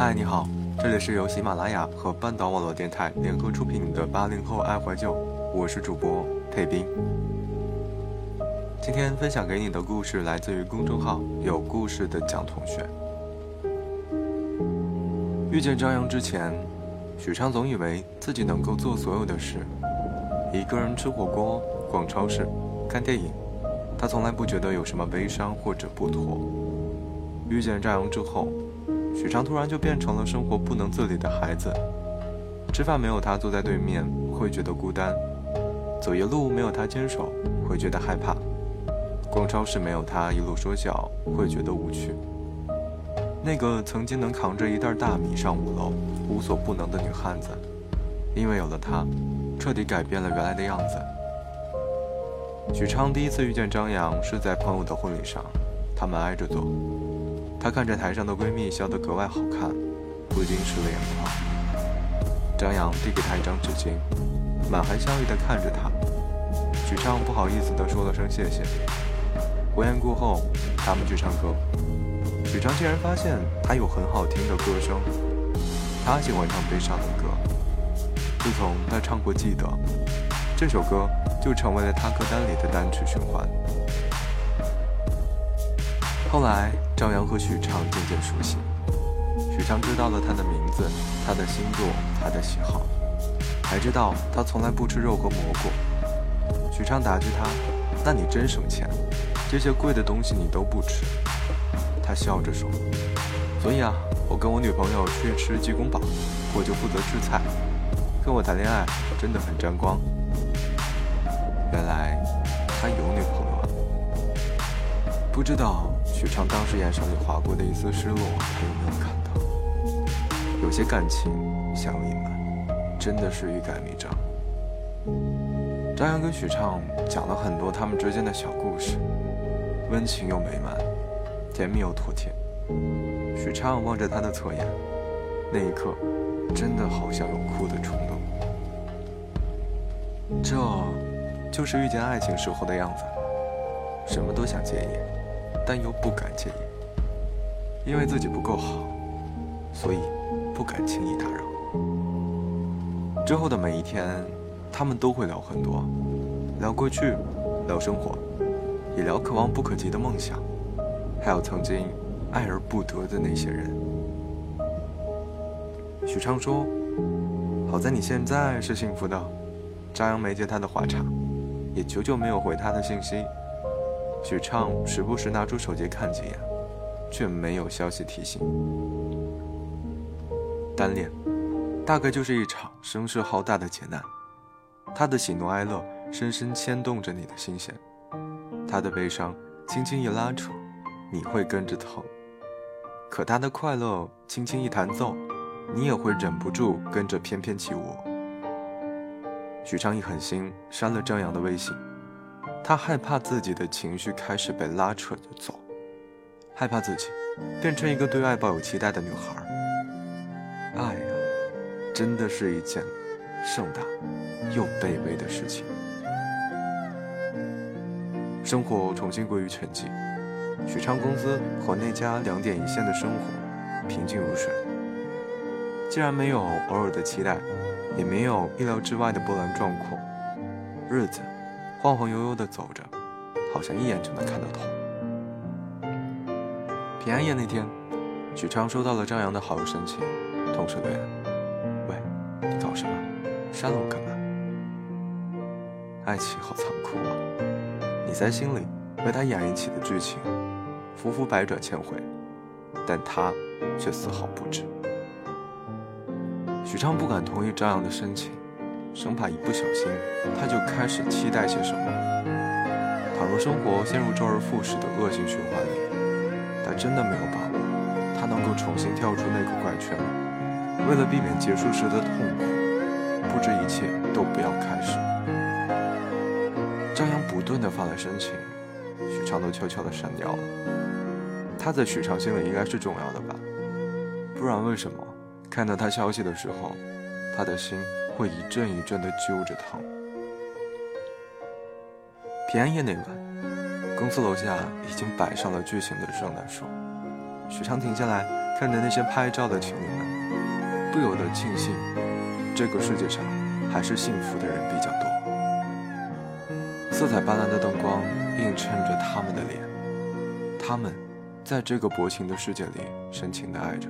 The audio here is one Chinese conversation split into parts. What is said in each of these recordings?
嗨，你好，这里是由喜马拉雅和半岛网络电台联合出品的八零后爱怀旧，我是主播佩斌。今天分享给你的故事来自于公众号有故事的蒋同学。遇见张扬之前，许昌总以为自己能够做所有的事，一个人吃火锅、逛超市、看电影，他从来不觉得有什么悲伤或者不妥。遇见张扬之后。许昌突然就变成了生活不能自理的孩子，吃饭没有他坐在对面会觉得孤单，走夜路没有他坚守会觉得害怕，逛超市没有他一路说笑会觉得无趣。那个曾经能扛着一袋大米上五楼无所不能的女汉子，因为有了他，彻底改变了原来的样子。许昌第一次遇见张扬是在朋友的婚礼上，他们挨着坐。她看着台上的闺蜜笑得格外好看，不禁湿了眼眶。张扬递给她一张纸巾，满含笑意地看着她。许昌不好意思地说了声谢谢。婚宴过后，他们去唱歌。许昌竟然发现她有很好听的歌声，他喜欢唱悲伤的歌。自从他唱过《记得》，这首歌就成为了他歌单里的单曲循环。后来。张扬和许昌渐渐熟悉，许昌知道了他的名字、他的星座、他的喜好，还知道他从来不吃肉和蘑菇。许昌打趣他：“那你真省钱，这些贵的东西你都不吃。”他笑着说：“所以啊，我跟我女朋友去吃鸡公煲，我就负责吃菜。跟我谈恋爱真的很沾光。”原来他有女朋友啊，不知道。许昌当时眼神里划过的一丝失落，他有没有看到？有些感情想要隐瞒，真的是欲盖弥彰。张扬跟许昌讲了很多他们之间的小故事，温情又美满，甜蜜又妥帖。许昌望着他的侧颜，那一刻，真的好像有哭的冲动。这，就是遇见爱情时候的样子，什么都想介意。但又不敢介意，因为自己不够好，所以不敢轻易打扰。之后的每一天，他们都会聊很多，聊过去，聊生活，也聊可望不可及的梦想，还有曾经爱而不得的那些人。许昌说：“好在你现在是幸福的。”张扬没接他的话茬，也久久没有回他的信息。许畅时不时拿出手机看几眼，却没有消息提醒。单恋，大概就是一场声势浩大的劫难。他的喜怒哀乐深深牵动着你的心弦，他的悲伤轻轻一拉扯，你会跟着疼；可他的快乐轻轻一弹奏，你也会忍不住跟着翩翩起舞。许昌一狠心删了张扬的微信。他害怕自己的情绪开始被拉扯着走，害怕自己变成一个对爱抱有期待的女孩。爱呀，真的是一件盛大又卑微的事情。生活重新归于沉寂，许昌公司和那家两点一线的生活平静如水。既然没有偶尔的期待，也没有意料之外的波澜壮阔，日子。晃晃悠悠地走着，好像一眼就能看到头。平安夜那天，许昌收到了张扬的好友申请，同时对：“喂，你搞什么？删了我干嘛？”爱情好残酷啊！你在心里为他演绎起的剧情，浮浮百转千回，但他却丝毫不知。许昌不敢同意张扬的申请。生怕一不小心，他就开始期待些什么。倘若生活陷入周而复始的恶性循环里，他真的没有把握，他能够重新跳出那个怪圈。为了避免结束时的痛苦，不知一切都不要开始。张扬不断的发来申请，许昌都悄悄的删掉了。他在许昌心里应该是重要的吧？不然为什么看到他消息的时候，他的心？会一阵一阵的揪着疼。平安夜那晚，公司楼下已经摆上了巨型的圣诞树，许昌停下来，看着那些拍照的情侣们，不由得庆幸，这个世界上还是幸福的人比较多。色彩斑斓的灯光映衬着他们的脸，他们在这个薄情的世界里深情的爱着，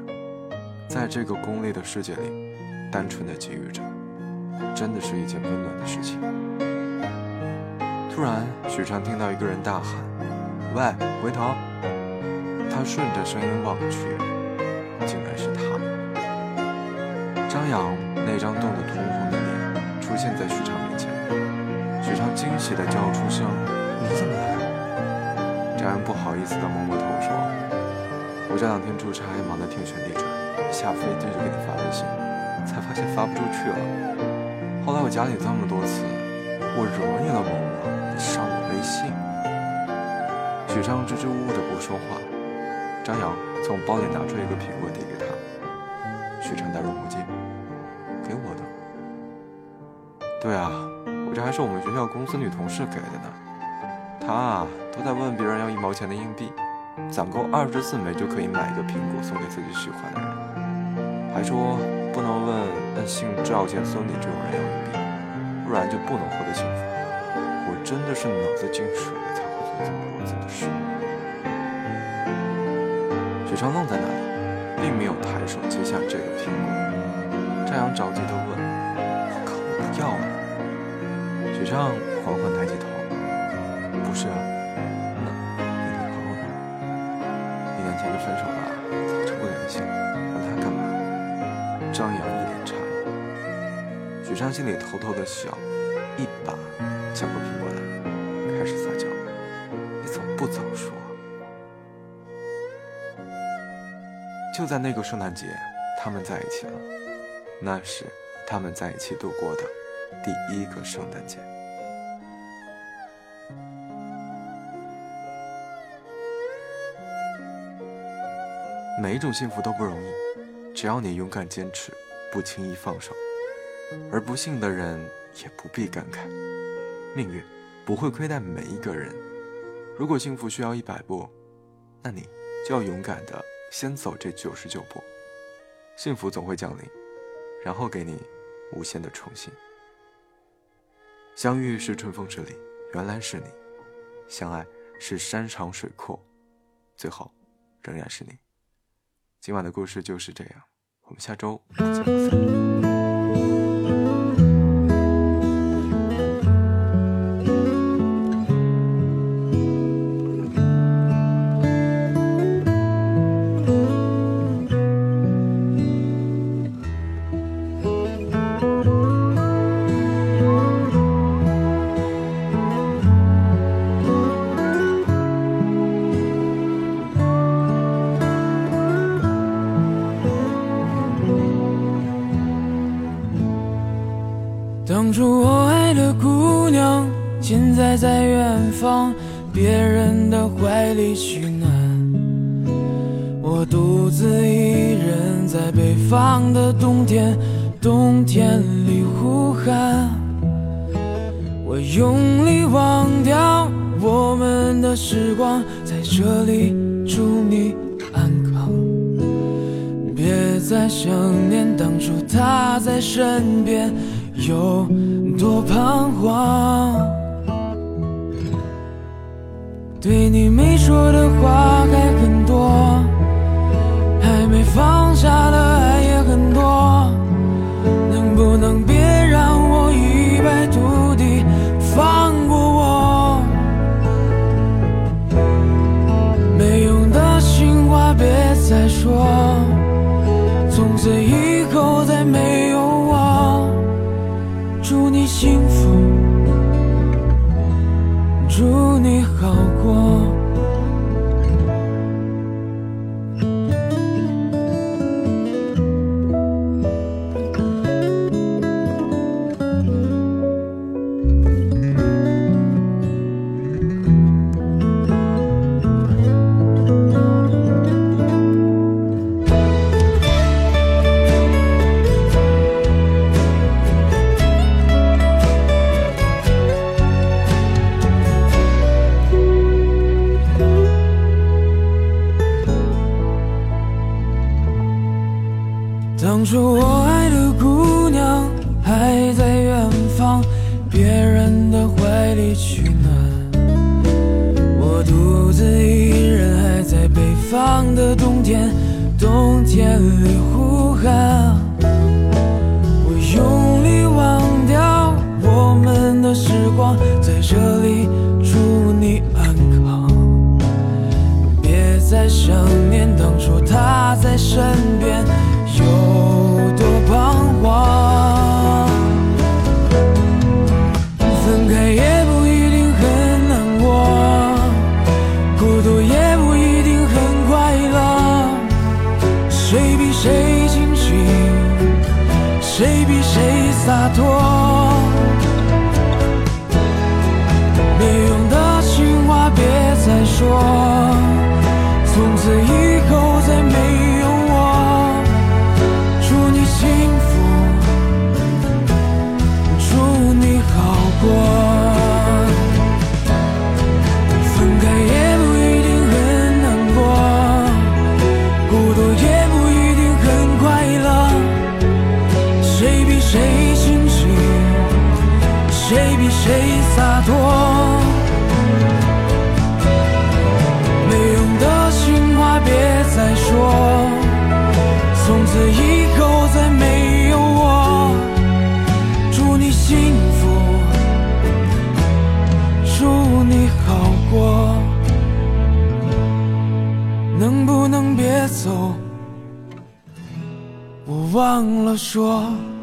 在这个功利的世界里单纯的给予着，真的是一件温暖的事情。突然，许昌听到一个人大喊：“喂，回头！”他顺着声音望去，竟然是他。张扬那张冻得通红的脸出现在许昌面前，许昌惊喜地叫出声：“你怎么来了？”张扬不好意思地摸摸头说：“我这两天出差，忙得天旋地转，下飞机就给你发微信，才发现发不出去了。后来我加你这么多次，我惹你了吗？你上我微信。”许昌支支吾吾的不说话。张扬从包里拿出一个苹果递给他，许昌戴入墨镜，给我的。对啊，我这还是我们学校公司女同事给的呢。她啊，都在问别人要一毛钱的硬币，攒够二十四枚就可以买一个苹果送给自己喜欢的人，还说不能问姓赵见孙李这种人要硬币，不然就不能获得幸福。我真的是脑子进水了才会做这么弱智的事。许昌愣在那里，并没有抬手接下这个苹果。张扬着急地问：“我靠，我不要啊！”许昌缓缓抬起头：“不是啊，异。许昌心里偷偷的笑，一把抢过苹果来，开始撒娇：“你怎么不早说？”就在那个圣诞节，他们在一起了。那是他们在一起度过的第一个圣诞节。每一种幸福都不容易，只要你勇敢坚持，不轻易放手。而不幸的人也不必感慨，命运不会亏待每一个人。如果幸福需要一百步，那你就要勇敢的。先走这九十九步，幸福总会降临，然后给你无限的宠幸。相遇是春风十里，原来是你；相爱是山长水阔，最后仍然是你。今晚的故事就是这样，我们下周不见不散。方，别人的怀里取暖。我独自一人在北方的冬天，冬天里呼喊。我用力忘掉我们的时光，在这里祝你安康。别再想念当初他在身边。有多彷徨？对你没说的话还很多，还没放下的说我爱的姑娘还在远方，别人的怀里取暖。我独自一人还在北方的冬天，冬天里洒脱？忘了说。